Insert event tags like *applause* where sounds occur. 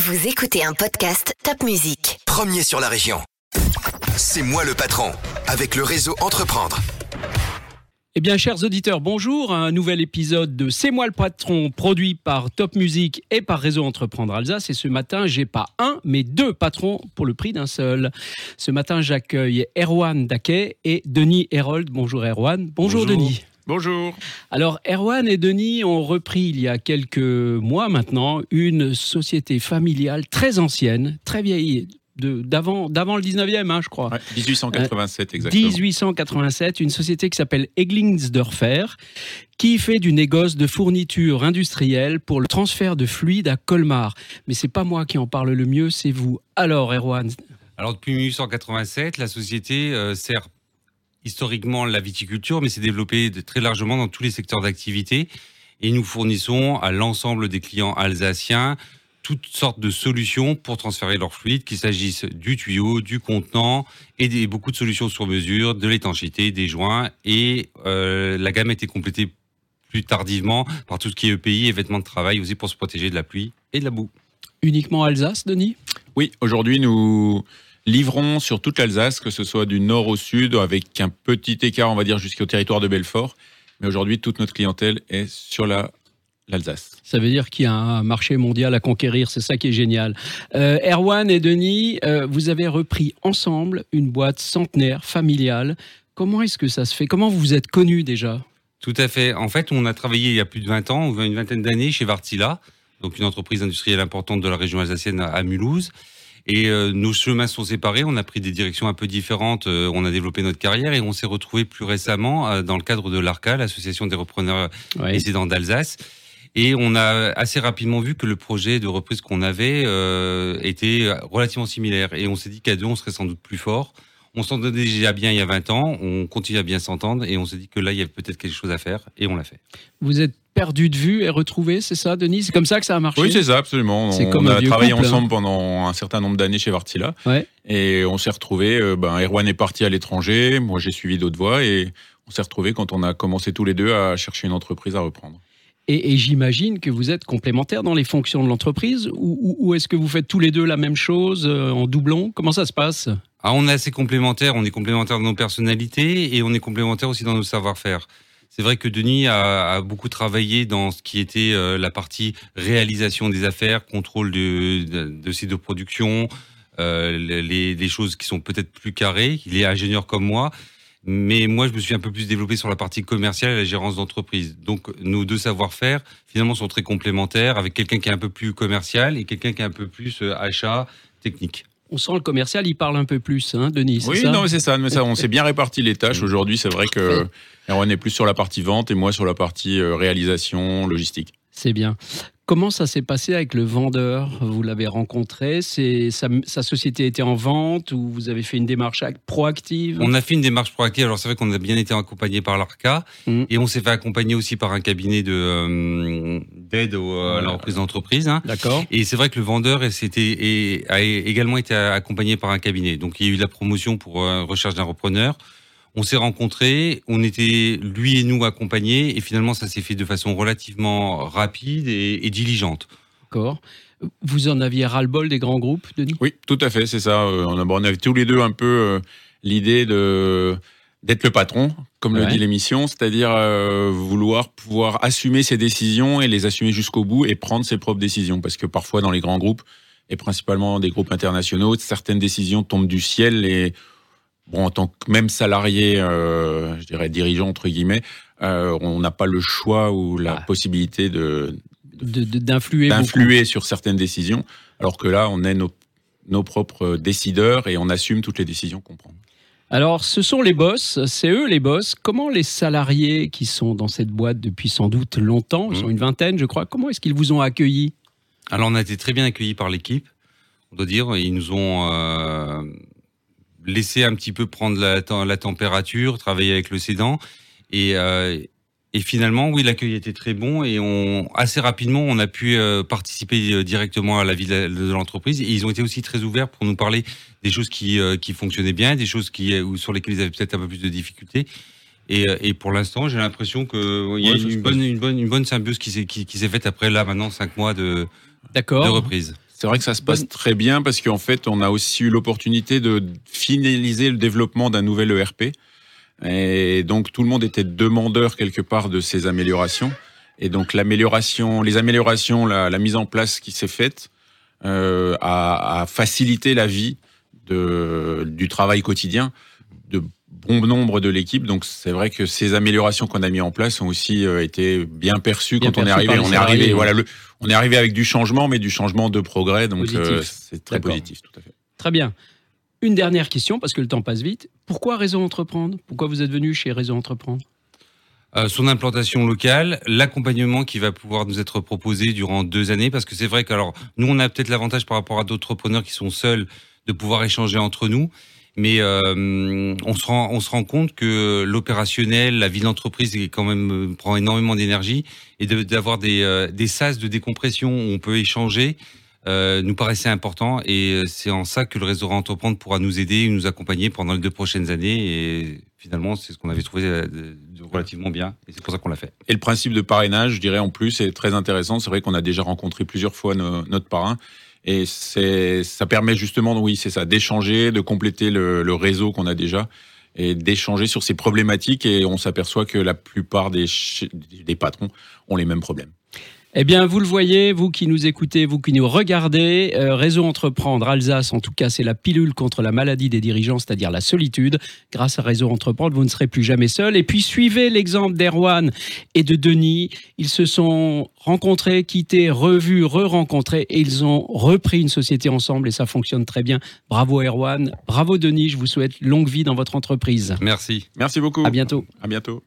Vous écoutez un podcast Top Music. Premier sur la région. C'est moi le patron, avec le réseau Entreprendre. Eh bien, chers auditeurs, bonjour. Un nouvel épisode de C'est moi le patron, produit par Top Music et par Réseau Entreprendre Alsace. Et ce matin, j'ai pas un, mais deux patrons pour le prix d'un seul. Ce matin, j'accueille Erwan Daquet et Denis Herold. Bonjour Erwan. Bonjour, Denis. Bonjour. Alors, Erwan et Denis ont repris il y a quelques mois maintenant une société familiale très ancienne, très vieille, de- d'avant d'avant le 19e, hein, je crois. Ouais, 1887 exactement. 1887, une société qui s'appelle Eglingsdörfer, qui fait du négoce de fournitures industrielles pour le transfert de fluide à Colmar. Mais c'est pas moi qui en parle le mieux, c'est vous. Alors, Erwan, Alors depuis 1887, la société euh, sert historiquement la viticulture, mais s'est développée de- très largement dans tous les secteurs d'activité. Et nous fournissons à l'ensemble des clients alsaciens toutes sortes de solutions pour transférer leur fluide, qu'il s'agisse du tuyau, du contenant, et des, beaucoup de solutions sur mesure, de l'étanchéité, des joints. Et euh, la gamme a été complétée plus tardivement par tout ce qui est EPI et vêtements de travail aussi pour se protéger de la pluie et de la boue. uniquement Alsace, Denis? Oui, aujourd'hui nous livrons sur toute l'Alsace, que ce soit du nord au sud, avec un petit écart, on va dire, jusqu'au territoire de Belfort. Mais aujourd'hui, toute notre clientèle est sur la l'Alsace. Ça veut dire qu'il y a un marché mondial à conquérir, c'est ça qui est génial. Euh, Erwan et Denis, euh, vous avez repris ensemble une boîte centenaire, familiale. Comment est-ce que ça se fait? Comment vous vous êtes connus déjà? Tout à fait. En fait, on a travaillé il y a plus de 20 ans, une vingtaine d'années, chez Vartila, donc une entreprise industrielle importante de la région alsacienne à- à Mulhouse. Et euh, nos chemins sont séparés, on a pris des directions un peu différentes, euh, on a développé notre carrière et on s'est retrouvé plus récemment euh, dans le cadre de l'ARCA, l'association des repreneurs Ouais. résidents d'Alsace. Et on a assez rapidement vu que le projet de reprise qu'on avait euh, était relativement similaire. Et on s'est dit qu'à deux, on serait sans doute plus fort. On s'entendait déjà bien il y a 20 ans, on continue à bien s'entendre et on s'est dit que là, il y avait peut-être quelque chose à faire et on l'a fait. Vous êtes perdu de vue et retrouvé, c'est ça, Denis C'est comme ça que ça a marché? Oui, c'est ça, absolument. C'est On comme a travaillé couple, hein. ensemble pendant un certain nombre d'années chez Vartila. Ouais. Et on s'est retrouvés, euh, ben, Erwan est parti à l'étranger, moi j'ai suivi d'autres voies, et on s'est retrouvés quand on a commencé tous les deux à chercher une entreprise à reprendre. Et, j'imagine que vous êtes complémentaires dans les fonctions de l'entreprise ou, est-ce que vous faites tous les deux la même chose euh, en doublon? Comment ça se passe? Ah, on est assez complémentaires, on est complémentaires dans nos personnalités et on est complémentaires aussi dans nos savoir-faire. C'est vrai que Denis a, beaucoup travaillé dans ce qui était euh, la partie réalisation des affaires, contrôle de, de, de sites de production, euh, les choses qui sont peut-être plus carrées. Il est ingénieur comme moi, mais moi je me suis un peu plus développé sur la partie commerciale et la gérance d'entreprise. Donc nos deux savoir-faire finalement sont très complémentaires, avec quelqu'un qui est un peu plus commercial et quelqu'un qui est un peu plus euh, achat technique. On sent le commercial, il parle un peu plus, hein, Denis Oui, ça? non, mais c'est ça, mais ça, on s'est bien réparti les tâches. *laughs* Aujourd'hui, c'est vrai que Erwan est plus sur la partie vente et moi sur la partie euh, réalisation, logistique. C'est bien. Comment ça s'est passé avec le vendeur? Vous l'avez rencontré C'est sa, sa société était en vente ou vous avez fait une démarche ac- proactive? On a fait une démarche proactive. Alors c'est vrai qu'on a bien été accompagné par l'ARCA Mhm. et on s'est fait accompagner aussi par un cabinet de euh, d'aide au- à la reprise d'entreprise. hein. D'accord. Et c'est vrai que le vendeur et a également été accompagné par un cabinet. Donc il y a eu la promotion pour euh, recherche d'un repreneur. On s'est rencontrés, on était lui et nous accompagnés et finalement ça s'est fait de façon relativement rapide et, et diligente. D'accord. Vous en aviez ras-le-bol des grands groupes, Denis? Oui, tout à fait, c'est ça. Euh, On a- on avait tous les deux un peu euh, l'idée de d'être le patron, comme Ouais. le dit l'émission, c'est-à-dire euh, vouloir pouvoir assumer ses décisions et les assumer jusqu'au bout et prendre ses propres décisions. Parce que parfois dans les grands groupes, et principalement des groupes internationaux, certaines décisions tombent du ciel et bon, en tant que même salarié, euh, je dirais dirigeant entre guillemets, euh, on n'a pas le choix ou la Ah. possibilité de, De- de- D'influer sur certaines décisions, alors que là, on est nos, nos propres décideurs et on assume toutes les décisions qu'on prend. Alors, ce sont les boss, c'est eux les boss. Comment les salariés qui sont dans cette boîte depuis sans doute longtemps, ils Mhm. sont une vingtaine, je crois, comment est-ce qu'ils vous ont accueillis? Alors on a été très bien accueillis par l'équipe, on doit dire. Ils nous ont euh, laissé un petit peu prendre la, tem- la température, travailler avec le cédant. Et, euh, et finalement, oui, l'accueil était très bon et on, assez rapidement, on a pu euh, participer euh, directement à la vie de, l'entreprise. Et ils ont été aussi très ouverts pour nous parler des choses qui, euh, qui fonctionnaient bien, des choses qui, sur lesquelles ils avaient peut-être un peu plus de difficultés. Et, et pour l'instant, j'ai l'impression qu'il y a une bonne, une, bonne, une bonne symbiose qui s'est qui, qui s'est faite après là maintenant cinq mois de, reprise. C'est vrai que ça se passe très bien parce qu'en fait, on a aussi eu l'opportunité de finaliser le développement d'un nouvel ERP. Et donc, tout le monde était demandeur quelque part de ces améliorations. Et donc, l'amélioration, les améliorations, la, la mise en place qui s'est faite euh, a, a facilité la vie de, du travail quotidien de bon nombre de l'équipe. Donc, c'est vrai que ces améliorations qu'on a mis en place ont aussi euh, été bien perçues Bien quand on est arrivé. On est arrivé, oui. voilà, le, on est arrivé avec du changement, mais du changement de progrès. Donc, euh, c'est très positif, tout à fait. Très bien. Une dernière question, parce que le temps passe vite. Pourquoi Réseau Entreprendre? Pourquoi vous êtes venu chez Réseau Entreprendre? Euh, son implantation locale, l'accompagnement qui va pouvoir nous être proposé durant deux années, parce que c'est vrai que alors nous on a peut-être l'avantage par rapport à d'autres entrepreneurs qui sont seuls de pouvoir échanger entre nous, mais euh, on se rend on se rend compte que l'opérationnel, la vie d'entreprise est quand même euh, prend énormément d'énergie et d'avoir des euh, des sas de décompression où on peut échanger. euh, nous paraissait important et c'est en ça que le réseau Entreprendre pourra nous aider et nous accompagner pendant les deux prochaines années et finalement c'est ce qu'on avait trouvé relativement bien et c'est pour ça qu'on l'a fait. Et le principe de parrainage, je dirais en plus, est très intéressant. C'est vrai qu'on a déjà rencontré plusieurs fois no- notre parrain. Et ça permet justement, oui, c'est ça, d'échanger, de compléter le, le réseau qu'on a déjà et d'échanger sur ces problématiques. Et on s'aperçoit que la plupart des, des patrons ont les mêmes problèmes. Eh bien, vous le voyez, vous qui nous écoutez, vous qui nous regardez, euh, Réseau Entreprendre Alsace, en tout cas, c'est la pilule contre la maladie des dirigeants, c'est-à-dire la solitude. Grâce à Réseau Entreprendre, vous ne serez plus jamais seul. Et puis, suivez l'exemple d'Erwan et de Denis. Ils se sont rencontrés, quittés, revus, re-rencontrés et ils ont repris une société ensemble et ça fonctionne très bien. Bravo Erwan, bravo Denis, je vous souhaite longue vie dans votre entreprise. Merci. Merci beaucoup. À bientôt. À bientôt.